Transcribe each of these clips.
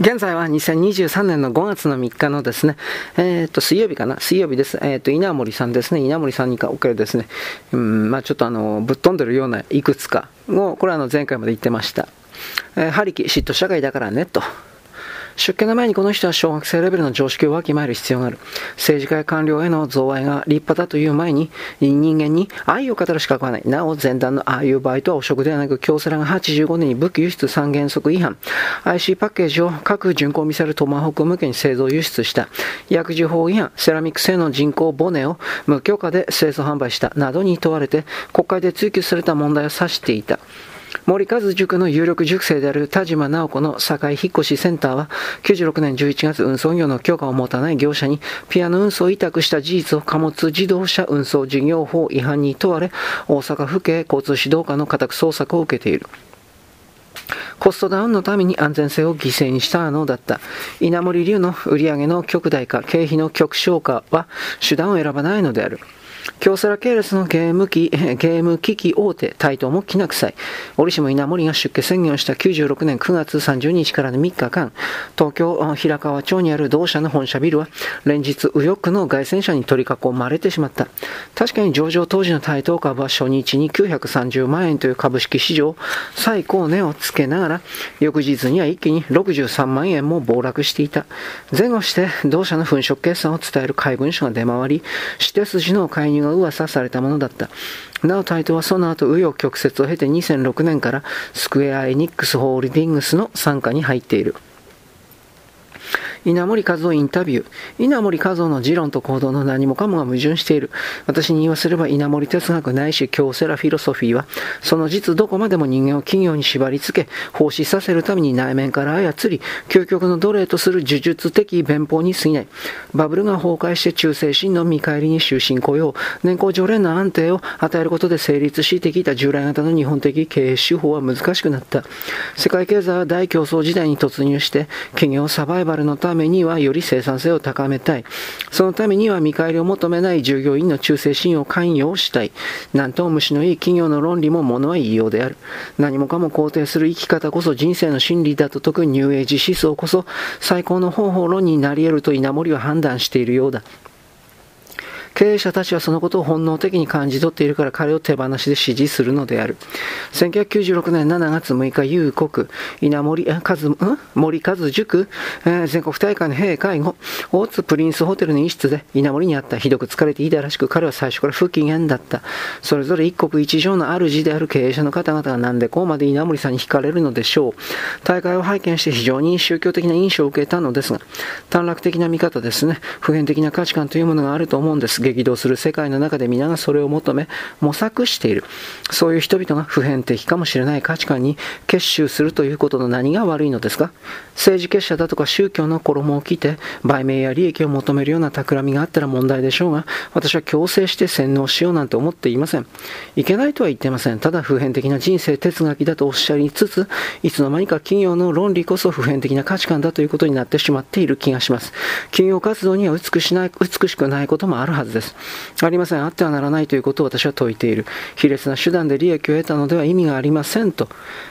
現在は2023年の5月の3日のですね、えっ、ー、と、水曜日かな？水曜日です。えっ、ー、と、稲森さんですね。稲森さんにおけるですね、うん、まあちょっとあの、ぶっ飛んでるようないくつかを、これはあの、前回まで言ってました。えー、張り切、嫉妬社会だからね、と。出家の前にこの人は小学生レベルの常識をわきまえる必要がある。政治家や官僚への贈賄が立派だという前に、人間に愛を語る資格はない。なお、前段のああいう場合とは汚職ではなく、京セラが85年に武器輸出三原則違反、IC パッケージを各巡航ミサイルトマホーク向けに製造輸出した、薬事法違反、セラミック製の人工ボネを無許可で製造販売した、などに問われて、国会で追及された問題を指していた。森和塾の有力塾生である田島直子の堺引越センターは、96年11月運送業の許可を持たない業者にピアノ運送を委託した事実を貨物自動車運送事業法違反に問われ、大阪府警交通指導課の家宅捜索を受けている。コストダウンのために安全性を犠牲にしたのだった。稲森流の売上の極大化、経費の極小化は手段を選ばないのである。京セラ系列のゲーム機、ゲーム機器大手、台東もきな臭い。折しも稲森が出家宣言をした96年9月30日からの3日間、東京平川町にある同社の本社ビルは、連日右翼の外戦車に取り囲まれてしまった。確かに上場当時の台東株は初日に930万円という株式市場最高値をつけながら、翌日には一気に63万円も暴落していた。前後して同社の粉飾決算を伝える怪文書が出回り、指定筋の介入が噂されたものだった。なお、タイトはその後、紆余曲折を経て2006年からスクエア・エニックス・ホールディングスの傘下に入っている。稲森和夫インタビュー。稲森和夫の持論と行動の何もかもが矛盾している。私に言わせれば稲森哲学ないし京セラフィロソフィーは、その実どこまでも人間を企業に縛り付け、奉仕させるために内面から操り、究極の奴隷とする呪術的弁法に過ぎない。バブルが崩壊して忠誠心の見返りに終身雇用、年功序列の安定を与えることで成立してきた従来型の日本的経営手法は難しくなった。世界経済は大競争時代に突入して、企業サバイバルのためためにはより生産性を高めたい。そのためには見返りを求めない従業員の忠誠心を関与したい。なんと虫のいい企業の論理も物は言いようである。何もかも肯定する生き方こそ人生の真理だと説くニューエイジ思想こそ最高の方法論になり得ると稲森は判断しているようだ。経営者たちはそのことを本能的に感じ取っているから彼を手放しで支持するのである。1996年7月6日、夕刻、稲森和、森和塾、えー、全国大会の閉会後、大津プリンスホテルの一室で稲森にあったひどく疲れていたらしく、彼は最初から不機嫌だった。それぞれ一国一城の主である経営者の方々がなんでこうまで稲森さんに惹かれるのでしょう。大会を拝見して非常に宗教的な印象を受けたのですが、短絡的な見方ですね。普遍的な価値観というものがあると思うんです。激動する世界の中で皆がそれを求め、模索している。そういう人々が普遍的かもしれない価値観に結集するということの何が悪いのですか？政治結社だとか宗教の衣を着て、売名や利益を求めるような企みがあったら問題でしょうが、私は強制して洗脳しようなんて思っていません。いけないとは言ってません。ただ普遍的な人生哲学だとおっしゃりつつ、いつの間にか企業の論理こそ普遍的な価値観だということになってしまっている気がします。企業活動には美しない美しくないこともあるはずです。ありません。あってはならないということを私は説いている。卑劣な手段で利益を得たのでは意味がありませんと。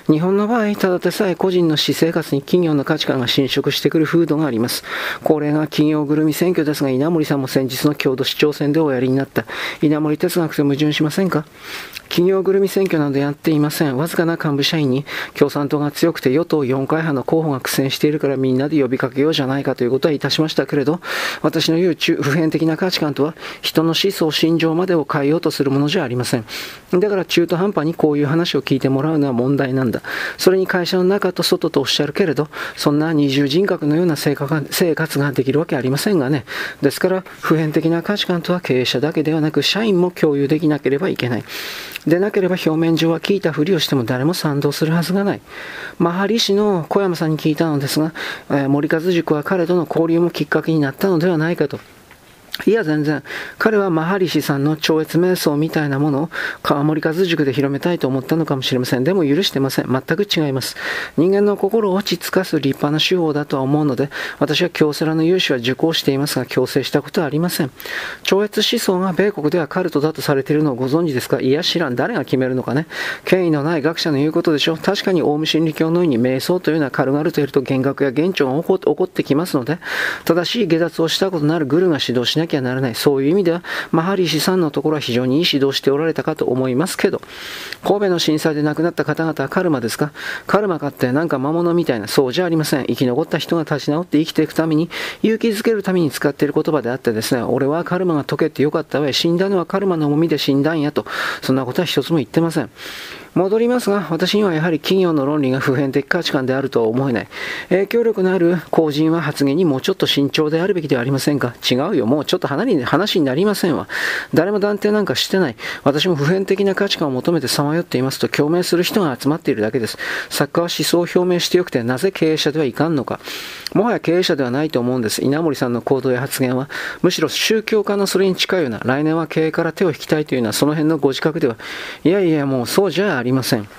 日本の場合、ただでさえ個人の私生活に企業の価値観が侵食してくる風土があります。これが企業ぐるみ選挙ですが、稲森さんも先日の郷土市長選でおやりになった。稲森哲学と矛盾しませんか？企業ぐるみ選挙などやっていません。わずかな幹部社員に共産党が強くて与党4回派の候補が苦戦しているからみんなで呼びかけようじゃないかということはいたしましたけれど、私の言う普遍的な価値観とは人の思想、心情までを変えようとするものじゃありません。だから中途半端にこういう話を聞いてもらうのは問題なんだ。それに会社の中と外とおっしゃるけれど、そんな二重人格のような生活ができるわけありませんがね。ですから、普遍的な価値観とは経営者だけではなく、社員も共有できなければいけない。でなければ表面上は聞いたふりをしても誰も賛同するはずがない。マハリ氏の小山さんに聞いたのですが、えー、森和塾は彼との交流もきっかけになったのではないかと。いや、全然。彼はマハリシさんの超越瞑想みたいなものを川森和塾で広めたいと思ったのかもしれません。でも許してません。全く違います。人間の心を落ち着かす立派な手法だとは思うので、私は京セラの融資は受講していますが、強制したことはありません。超越思想が米国ではカルトだとされているのをご存知ですか？いや、知らん。誰が決めるのかね？権威のない学者の言うことでしょ？う。確かにオウム真理教のように瞑想というのは軽々とやると幻覚や幻聴が起こってきますので、正しい下脱をしたことのあるグルが指導しないなきゃならない。そういう意味では、マハリシさんのところは非常にいい指導しておられたかと思いますけど、神戸の震災で亡くなった方々はカルマですか？カルマかってなんか魔物みたいな、そうじゃありません。生き残った人が立ち直って生きていくために、勇気づけるために使っている言葉であってですね、俺はカルマが解けてよかったわ死んだのはカルマの重みで死んだんやと、そんなことは一つも言ってません。戻りますが、私にはやはり企業の論理が普遍的価値観であるとは思えない。影響力のある公人は発言にもうちょっと慎重であるべきではありませんか？違うよ。もうちょっと話に話になりませんわ。誰も断定なんかしてない。私も普遍的な価値観を求めてさまよっていますと共鳴する人が集まっているだけです。作家は思想を表明してよくて、なぜ経営者ではいかんのか。もはや経営者ではないと思うんです。稲森さんの行動や発言は、むしろ宗教家のそれに近いような、来年は経営から手を引きたいというような、その辺のご自覚では、いやいや、もうそうじゃあありません。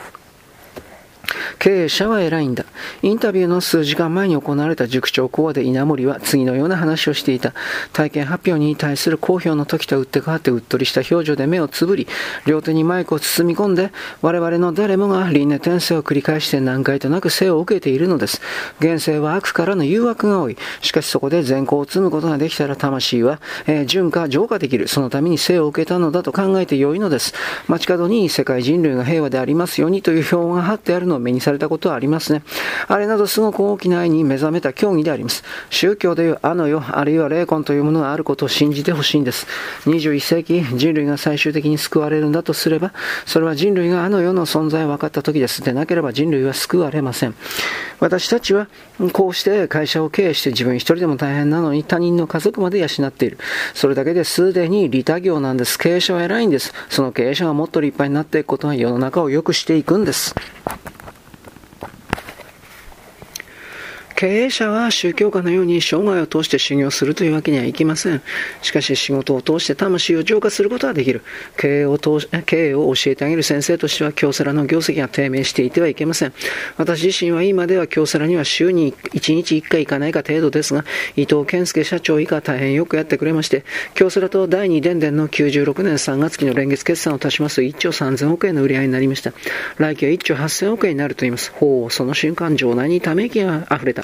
経営者は偉いんだ。インタビューの数時間前に行われた塾長講話で稲森は次のような話をしていた。体験発表に対する公表の時と打って変わってうっとりした表情で目をつぶり、両手にマイクを包み込んで、我々の誰もが輪廻転生を繰り返して何回となく生を受けているのです。現世は悪からの誘惑が多い。しかしそこで善行を積むことができたら魂は、えー、純化、浄化できる。そのために生を受けたのだと考えてよいのです。街角に世界人類が平和でありますようにという表が貼ってあるのを目にされたことはありますね。あれなどすごく大きな愛に目覚めた教義であります。宗教でいうあの世、あるいは霊魂というものがあることを信じてほしいんです。21世紀、人類が最終的に救われるんだとすれば、それは人類があの世の存在を分かった時です。でなければ人類は救われません。私たちはこうして会社を経営して自分一人でも大変なのに他人の家族まで養っている。それだけですでに利他業なんです。経営者は偉いんです。その経営者がもっと立派になっていくことが世の中を良くしていくんです。経営者は宗教家のように生涯を通して修行するというわけにはいきません。しかし仕事を通して魂を浄化することはできる。経営を通し経営を教えてあげる先生としては京セラの業績が低迷していてはいけません。私自身は今では京セラには週に1日1回行かないか程度ですが、伊藤健介社長以下大変よくやってくれまして、京セラと第2電電の96年3月期の連月決算を足しますと1兆3000億円の売り上げになりました。来期は1兆8000億円になると言います。ほう、その瞬間、場内にため息が溢れた。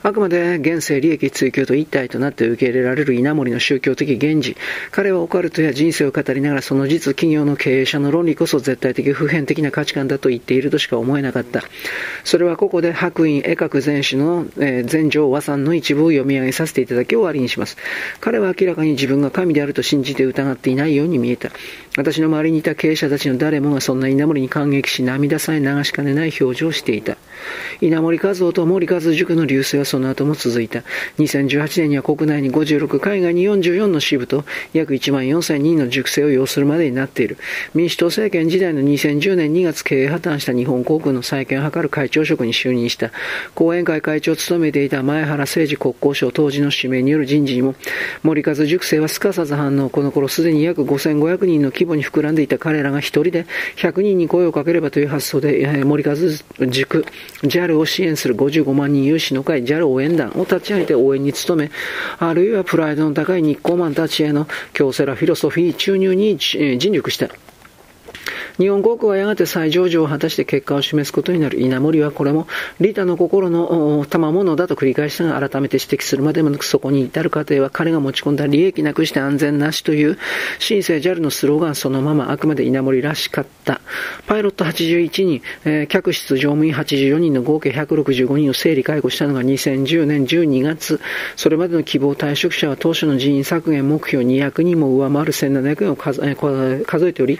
あくまで現世利益追求と一体となって受け入れられる稲森の宗教的現時。彼はオカルトや人生を語りながらその実企業の経営者の論理こそ絶対的普遍的な価値観だと言っているとしか思えなかった。それはここで白院絵学全史の、えー、和さんの一部を読み上げさせていただき終わりにします。彼は明らかに自分が神であると信じて疑っていないように見えた。私の周りにいた経営者たちの誰もがそんな稲森に感激し涙さえ流しかねない表情をしていた。稲森和夫と森和塾の流星はその後も続いた。2018年には国内に56、海外に44の支部と約1万4000人の塾生を要するまでになっている。民主党政権時代の2010年2月経営破綻した日本航空の再建を図る会長職に就任した。講演会会長を務めていた前原誠二国交省当時の指名による人事にも、森和塾生はすかさず反応。この頃すでに約5500人の規模に膨らんでいた彼らが一人で100人に声をかければという発想で、森和塾、JAL を支援する55万人有志の会 JAL 応援団を立ち上げて応援に努め、あるいはプライドの高い日光マンたちへの京セラフィロソフィー注入に尽力した。日本航空はやがて再上場を果たして結果を示すことになる。稲森はこれも、リタの心の賜物だと繰り返したが、改めて指摘するまでもなく、そこに至る過程は彼が持ち込んだ利益なくして安全なしという、新生 JAL のスローガンそのままあくまで稲森らしかった。パイロット81人、えー、客室乗務員84人の合計165人を整理解雇したのが2010年12月。それまでの希望退職者は当初の人員削減目標200人も上回る1700円を数えており、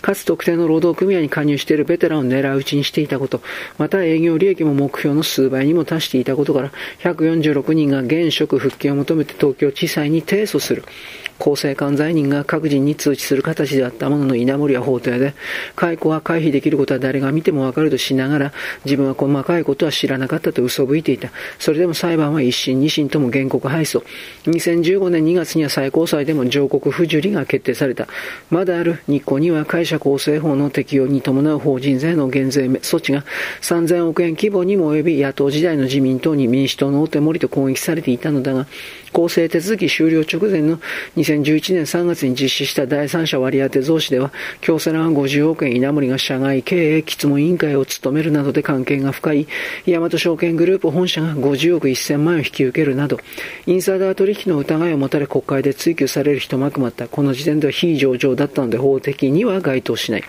かつ特定の労働組合に加入しているベテランを狙い撃ちにしていたこと、また営業利益も目標の数倍にも達していたことから、146人が現職復帰を求めて東京地裁に提訴する。公正管罪人が各人に通知する形であったものの稲森は法廷で、解雇は回避できることは誰が見てもわかるとしながら、自分は細かいことは知らなかったと嘘吹いていた。それでも裁判は一審二審とも原告敗訴。2015年2月には最高裁でも上告不受理が決定された。まだある日光には会社構成法の適用に伴う法人税の減税措置が3000億円規模にも及び野党時代の自民党に民主党の大手森と攻撃されていたのだが、公正手続き終了直前の2011年3月に実施した第三者割当増資では、京セラは50億円稲森が社外経営質問委員会を務めるなどで関係が深い、大和証券グループ本社が50億1000万円を引き受けるなど、インサイダー取引の疑いを持たれ国会で追及される一幕もあった。この時点では非上場だったので法的には該当しない。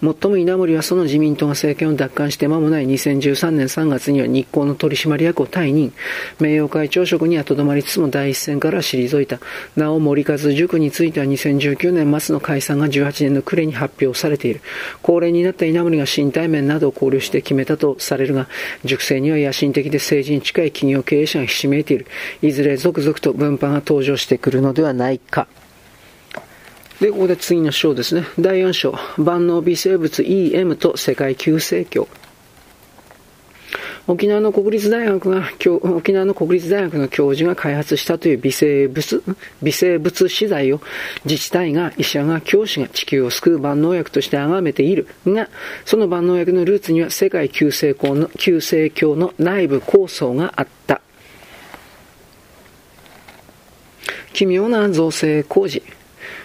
もっとも稲森はその自民党が政権を奪還して間もない2013年3月には日光の取締役を退任。名誉会長職にはとどまりつつも第一線から退いた。なお森和塾については2019年末の解散が18年の暮れに発表されている。高齢になった稲森が身体面などを考慮して決めたとされるが、塾生には野心的で政治に近い企業経営者がひしめいている。いずれ続々と分派が登場してくるのではないか。で、ここで次の章ですね。第4章。万能微生物 EM と世界急成長。沖縄の国立大学が、沖縄の国立大学の教授が開発したという微生物、微生物資材を自治体が、医者が、教師が地球を救う万能薬として崇めているが、その万能薬のルーツには世界急成功の、急成教の内部構想があった。奇妙な造成工事。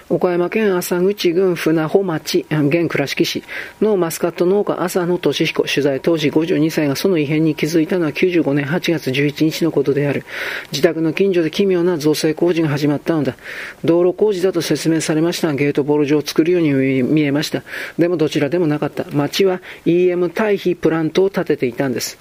岡山県浅口郡船穂町、現倉敷市のマスカット農家浅野俊彦、取材当時52歳がその異変に気づいたのは95年8月11日のことである。自宅の近所で奇妙な造成工事が始まったのだ。道路工事だと説明されましたが、ゲートボール場を作るように見えました。でもどちらでもなかった。町は EM 対比プラントを建てていたんです。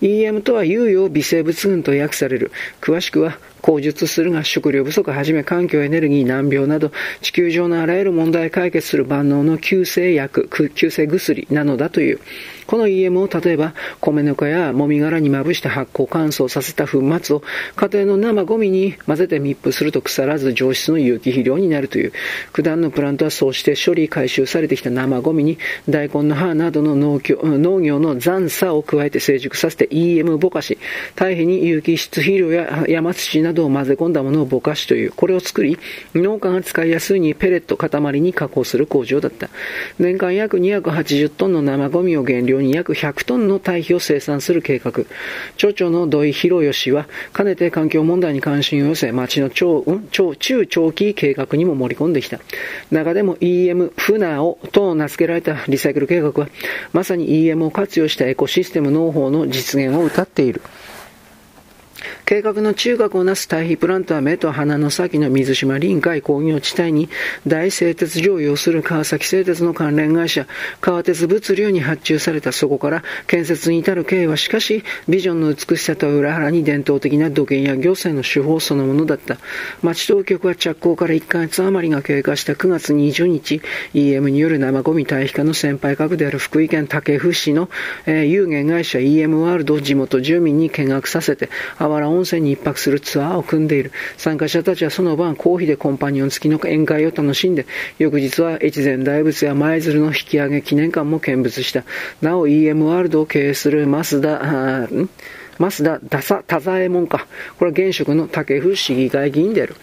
EM とは有用微生物群と訳される。詳しくは口述するが食料不足はじめ環境エネルギー難病など地球上のあらゆる問題解決する万能の救世薬、救世薬なのだという。この EM を例えば米ぬかやもみ殻にまぶして発酵乾燥させた粉末を家庭の生ゴミに混ぜて密封すると腐らず上質の有機肥料になるという。九段のプラントはそうして処理回収されてきた生ゴミに大根の葉などの農業農業の残差を加えて成熟させて EM ぼかし、堆肥に有機質肥料や山土などを混ぜ込んだものをぼかしという、これを作り、農家が使いやすいにペレット塊に加工する工場だった。年間約280トンの生ゴミを原料量に約100トンの堆肥を生産する計画。町長の土井博義は、かねて環境問題に関心を寄せ、町の超、超中長期計画にも盛り込んできた。中でも EM フナオと名付けられたリサイクル計画は、まさに EM を活用したエコシステム農法の実現を謳っている。計画の中核をなす対比プラントは目と鼻の先の水島臨海工業地帯に大製鉄所を要する川崎製鉄の関連会社、川鉄物流に発注されたそこから建設に至る経緯はしかし、ビジョンの美しさとは裏腹に伝統的な土建や行政の手法そのものだった。町当局は着工から1ヶ月余りが経過した9月20日、EM による生ゴミ堆肥化の先輩格である福井県武府市の、えー、有限会社 EM ワールドを地元住民に見学させて、あわら温泉に一泊するツアーを組んでいる。参加者たちはその晩、公費でコンパニオン付きの宴会を楽しんで、翌日は越前大仏や舞鶴の引き上げ記念館も見物した。なお EM ワールドを経営する増田、増田田佐田左衛門か。これは現職の武府市議会議員である。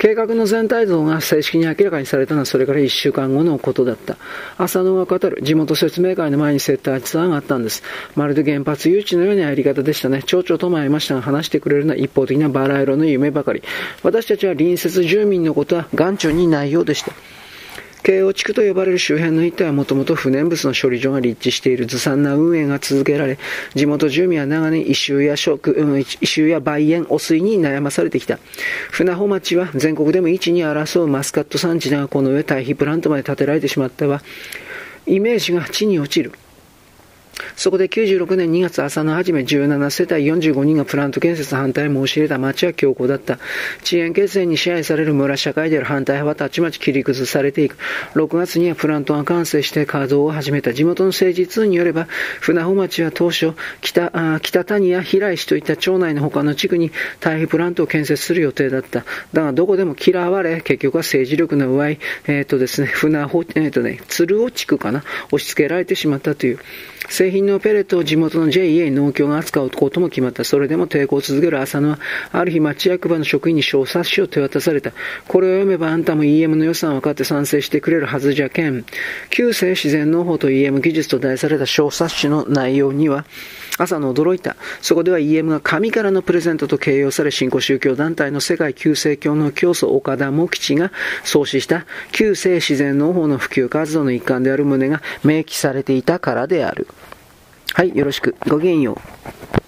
計画の全体像が正式に明らかにされたのはそれから1週間後のことだった。浅野が語る地元説明会の前に接待ツアーがあったんです。まるで原発誘致のようなやり方でしたね。町長とも会いましたが話してくれるのは一方的なバラ色の夢ばかり。私たちは隣接住民のことは眼中にないようでした。京王地区と呼ばれる周辺の一帯はもともと不燃物の処理場が立地しているずさんな運営が続けられ、地元住民は長年異臭や食、うん、異臭や梅園、汚水に悩まされてきた。船穂町は全国でも一に争うマスカット産地だが、この上堆肥プラントまで建てられてしまったわ。イメージが地に落ちる。そこで96年2月朝の初め17世帯45人がプラント建設反対を申し入れた町は強硬だった。遅延決戦に支配される村社会である反対派はたちまち切り崩されていく。6月にはプラントが完成して稼働を始めた。地元の政治通によれば、船穂町は当初、北北谷や平石といった町内の他の地区に対比プラントを建設する予定だった。だがどこでも嫌われ、結局は政治力の弱い、えっ、ー、とですね、船穂、えっ、ー、とね、鶴尾地区かな、押し付けられてしまったという。製品のペレットを地元の JA 農協が扱うことも決まった。それでも抵抗を続ける浅野は、ある日町役場の職員に小冊子を手渡された。これを読めばあんたも EM の予算を分かって賛成してくれるはずじゃけん。旧世自然農法と EM 技術と題された小冊子の内容には、朝の驚いた。そこでは EM が神からのプレゼントと形容され、新興宗教団体の世界旧世教の教祖岡田茂吉が創始した旧世自然農法の普及活動の一環である旨が明記されていたからである。はい、よろしく。ごきげんよう。